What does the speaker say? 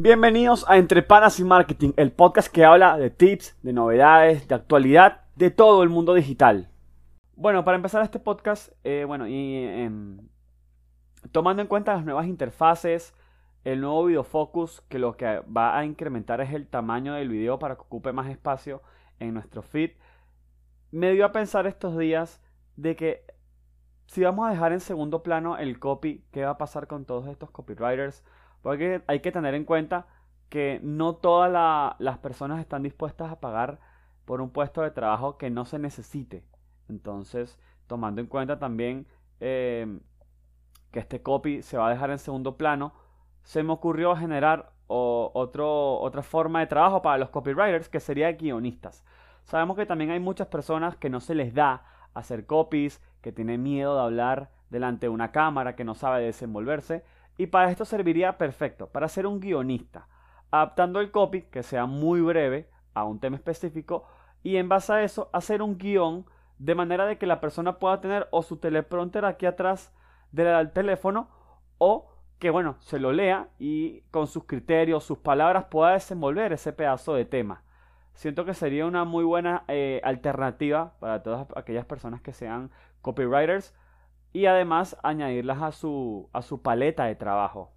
Bienvenidos a Entre Panas y Marketing, el podcast que habla de tips, de novedades, de actualidad, de todo el mundo digital. Bueno, para empezar este podcast, eh, bueno, y em, tomando en cuenta las nuevas interfaces, el nuevo video focus, que lo que va a incrementar es el tamaño del video para que ocupe más espacio en nuestro feed, me dio a pensar estos días de que si vamos a dejar en segundo plano el copy, ¿qué va a pasar con todos estos copywriters? Porque hay que tener en cuenta que no todas las personas están dispuestas a pagar por un puesto de trabajo que no se necesite. Entonces, tomando en cuenta también em, que este copy se va a dejar en segundo plano, se me ocurrió generar otro, otra forma de trabajo para los copywriters que sería guionistas. Sabemos que también hay muchas personas que no se les da hacer copies, que tienen miedo de hablar delante de una cámara, que no sabe desenvolverse. Y para esto serviría perfecto, para ser un guionista, adaptando el copy que sea muy breve a un tema específico y en base a eso hacer un guion de manera de que la persona pueda tener o su teleprompter aquí atrás del teléfono o que bueno, se lo lea y con sus criterios, sus palabras pueda desenvolver ese pedazo de tema. Siento que sería una muy buena eh, alternativa para todas aquellas personas que sean copywriters y además añadirlas a su, a su paleta de trabajo.